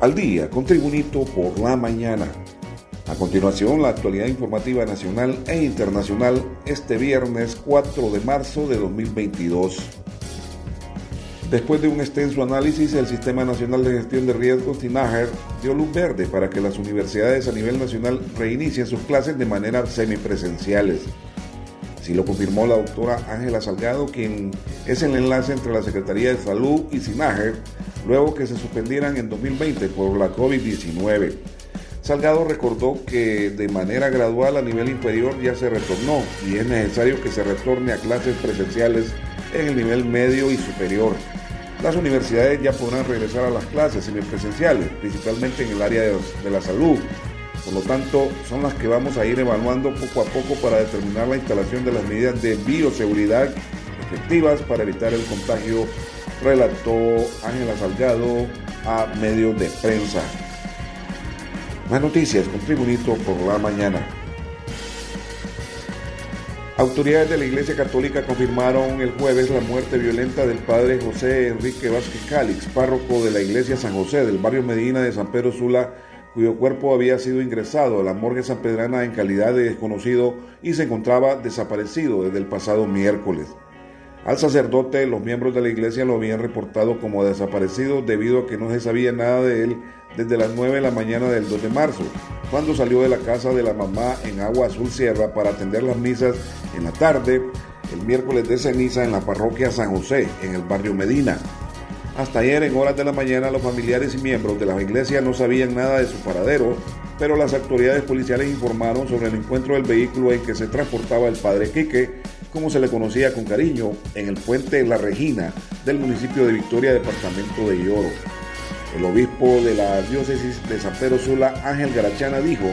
al día con Tribunito por la mañana. A continuación, la actualidad informativa nacional e internacional este viernes 4 de marzo de 2022. Después de un extenso análisis, el Sistema Nacional de Gestión de Riesgos, SINAGER, dio luz verde para que las universidades a nivel nacional reinicien sus clases de manera semipresenciales. Así lo confirmó la doctora Ángela Salgado, quien es el enlace entre la Secretaría de Salud y SINAGER, luego que se suspendieran en 2020 por la COVID-19. Salgado recordó que de manera gradual a nivel inferior ya se retornó y es necesario que se retorne a clases presenciales en el nivel medio y superior. Las universidades ya podrán regresar a las clases semipresenciales, principalmente en el área de, de la salud, por lo tanto, son las que vamos a ir evaluando poco a poco para determinar la instalación de las medidas de bioseguridad efectivas para evitar el contagio, relató Ángela Salgado a medios de prensa. Más noticias con Tribunito por la mañana. Autoridades de la Iglesia Católica confirmaron el jueves la muerte violenta del padre José Enrique Vázquez Cálix, párroco de la Iglesia San José del barrio Medina de San Pedro Sula, cuyo cuerpo había sido ingresado a la morgue sanpedrana en calidad de desconocido y se encontraba desaparecido desde el pasado miércoles. Al sacerdote, los miembros de la iglesia lo habían reportado como desaparecido debido a que no se sabía nada de él desde las 9 de la mañana del 2 de marzo, cuando salió de la casa de la mamá en Agua Azul Sierra para atender las misas en la tarde, el miércoles de ceniza en la parroquia San José, en el barrio Medina. Hasta ayer, en horas de la mañana, los familiares y miembros de la iglesia no sabían nada de su paradero, pero las autoridades policiales informaron sobre el encuentro del vehículo en que se transportaba el padre Quique, como se le conocía con cariño, en el puente La Regina del municipio de Victoria, departamento de Lloro. El obispo de la diócesis de San Pedro Sula, Ángel Garachana, dijo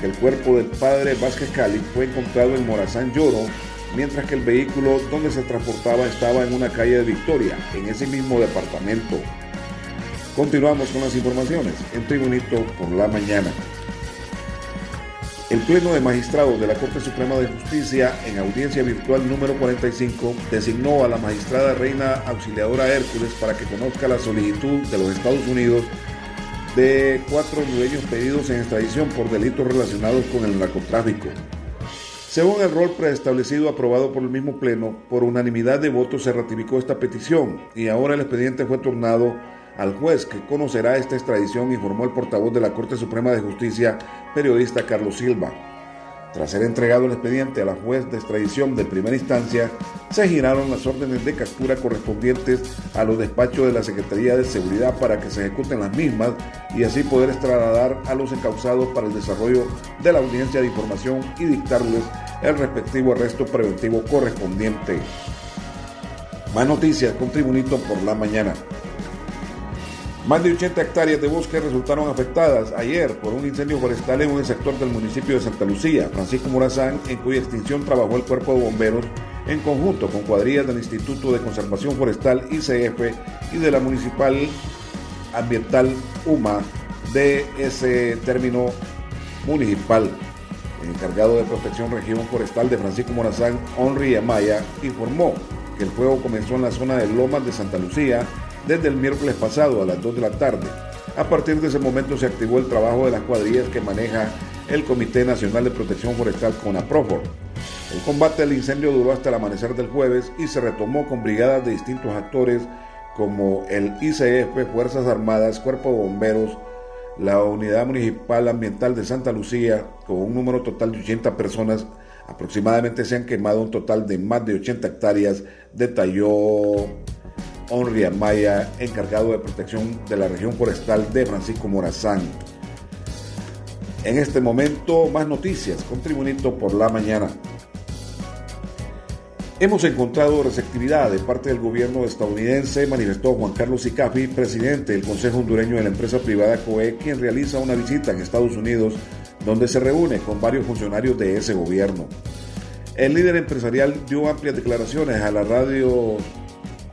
que el cuerpo del padre Vázquez Cali fue encontrado en Morazán Lloro mientras que el vehículo donde se transportaba estaba en una calle de Victoria, en ese mismo departamento. Continuamos con las informaciones en Tribunito por la mañana. El Pleno de Magistrados de la Corte Suprema de Justicia, en audiencia virtual número 45, designó a la magistrada Reina Auxiliadora Hércules para que conozca la solicitud de los Estados Unidos de cuatro hondureños pedidos en extradición por delitos relacionados con el narcotráfico. Según el rol preestablecido aprobado por el mismo Pleno, por unanimidad de votos se ratificó esta petición y ahora el expediente fue turnado al juez que conocerá esta extradición, informó el portavoz de la Corte Suprema de Justicia, periodista Carlos Silva. Tras ser entregado el expediente a la juez de extradición de primera instancia, se giraron las órdenes de captura correspondientes a los despachos de la Secretaría de Seguridad para que se ejecuten las mismas y así poder extradar a los encausados para el desarrollo de la audiencia de información y dictarles el respectivo arresto preventivo correspondiente. Más noticias con Tribunito por la mañana. Más de 80 hectáreas de bosque resultaron afectadas ayer por un incendio forestal en un sector del municipio de Santa Lucía, Francisco Morazán, en cuya extinción trabajó el cuerpo de bomberos en conjunto con cuadrillas del Instituto de Conservación Forestal ICF y de la Municipal Ambiental UMA de ese término municipal. El encargado de protección región forestal de Francisco Morazán, Henry Amaya, informó que el fuego comenzó en la zona de Lomas de Santa Lucía desde el miércoles pasado a las 2 de la tarde. A partir de ese momento se activó el trabajo de las cuadrillas que maneja el Comité Nacional de Protección Forestal CONAPROFOR. El combate al incendio duró hasta el amanecer del jueves y se retomó con brigadas de distintos actores como el ICF, Fuerzas Armadas, Cuerpo de Bomberos, la Unidad Municipal Ambiental de Santa Lucía, con un número total de 80 personas. Aproximadamente se han quemado un total de más de 80 hectáreas, detalló Henry Amaya, encargado de protección de la región forestal de Francisco Morazán. En este momento, más noticias con Tribunito por la mañana. Hemos encontrado receptividad de parte del gobierno estadounidense, manifestó Juan Carlos Icafi, presidente del Consejo Hondureño de la empresa privada COE, quien realiza una visita en Estados Unidos donde se reúne con varios funcionarios de ese gobierno. El líder empresarial dio amplias declaraciones a la radio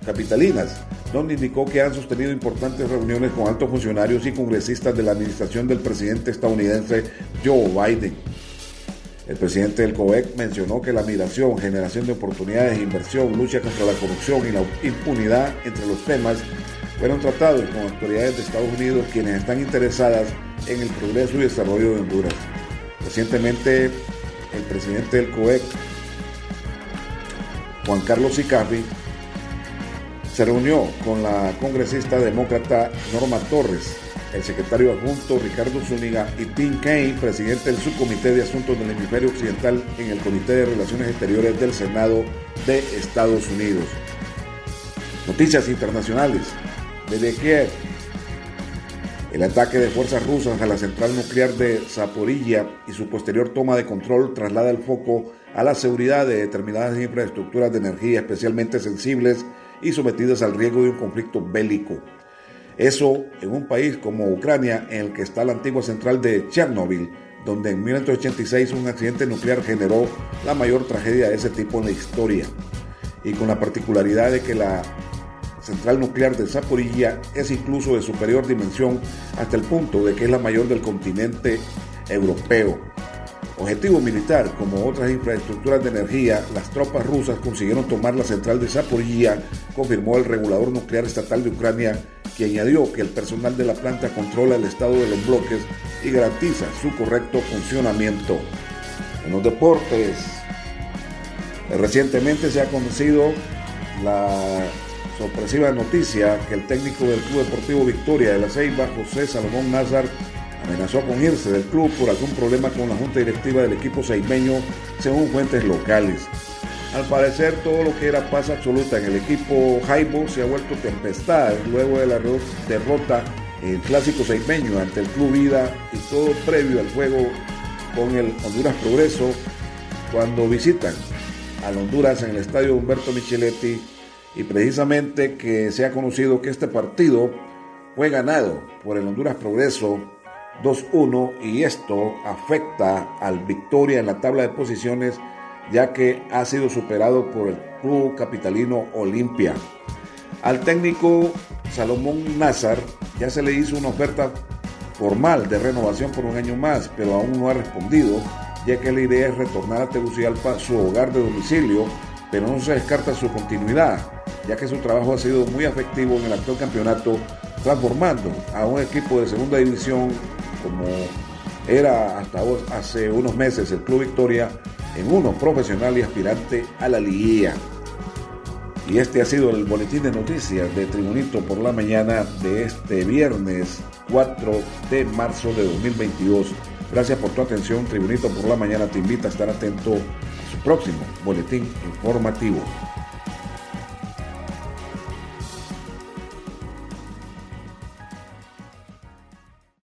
capitalinas, donde indicó que han sostenido importantes reuniones con altos funcionarios y congresistas de la administración del presidente estadounidense Joe Biden. El presidente del COEC mencionó que la migración, generación de oportunidades, inversión, lucha contra la corrupción y la impunidad entre los temas fueron tratados con autoridades de Estados Unidos quienes están interesadas en el progreso y desarrollo de Honduras. Recientemente, el presidente del COEC, Juan Carlos Sicafi, se reunió con la congresista demócrata Norma Torres, el secretario adjunto Ricardo Zúñiga y Tim Kaine, presidente del subcomité de asuntos del hemisferio occidental en el Comité de Relaciones Exteriores del Senado de Estados Unidos. Noticias internacionales. Desde Kiev, el ataque de fuerzas rusas a la central nuclear de Zaporilla y su posterior toma de control traslada el foco a la seguridad de determinadas infraestructuras de energía especialmente sensibles y sometidas al riesgo de un conflicto bélico. Eso en un país como Ucrania, en el que está la antigua central de Chernobyl, donde en 1986 un accidente nuclear generó la mayor tragedia de ese tipo en la historia. Y con la particularidad de que la central nuclear de Zaporilla es incluso de superior dimensión hasta el punto de que es la mayor del continente europeo. Objetivo militar, como otras infraestructuras de energía, las tropas rusas consiguieron tomar la central de Zaporilla, confirmó el regulador nuclear estatal de Ucrania, que añadió que el personal de la planta controla el estado de los bloques y garantiza su correcto funcionamiento. En los deportes, recientemente se ha conocido la sorpresiva noticia que el técnico del Club Deportivo Victoria de la Ceiba, José Salomón Nazar, amenazó con irse del club por algún problema con la junta directiva del equipo seimeño, según fuentes locales. Al parecer todo lo que era paz absoluta en el equipo Jaibo se ha vuelto tempestad luego de la derrota en el clásico seimeño ante el Club Vida y todo previo al juego con el Honduras Progreso cuando visitan al Honduras en el estadio Humberto Micheletti y precisamente que se ha conocido que este partido fue ganado por el Honduras Progreso 2-1 y esto afecta al Victoria en la tabla de posiciones ya que ha sido superado por el club capitalino Olimpia. Al técnico Salomón Nazar ya se le hizo una oferta formal de renovación por un año más, pero aún no ha respondido, ya que la idea es retornar a Tegucigalpa, su hogar de domicilio, pero no se descarta su continuidad ya que su trabajo ha sido muy efectivo en el actual campeonato, transformando a un equipo de segunda división como era hasta hace unos meses el Club Victoria en uno profesional y aspirante a la liguilla. Y este ha sido el boletín de noticias de Tribunito por la mañana de este viernes 4 de marzo de 2022. Gracias por tu atención. Tribunito por la mañana te invita a estar atento a su próximo boletín informativo.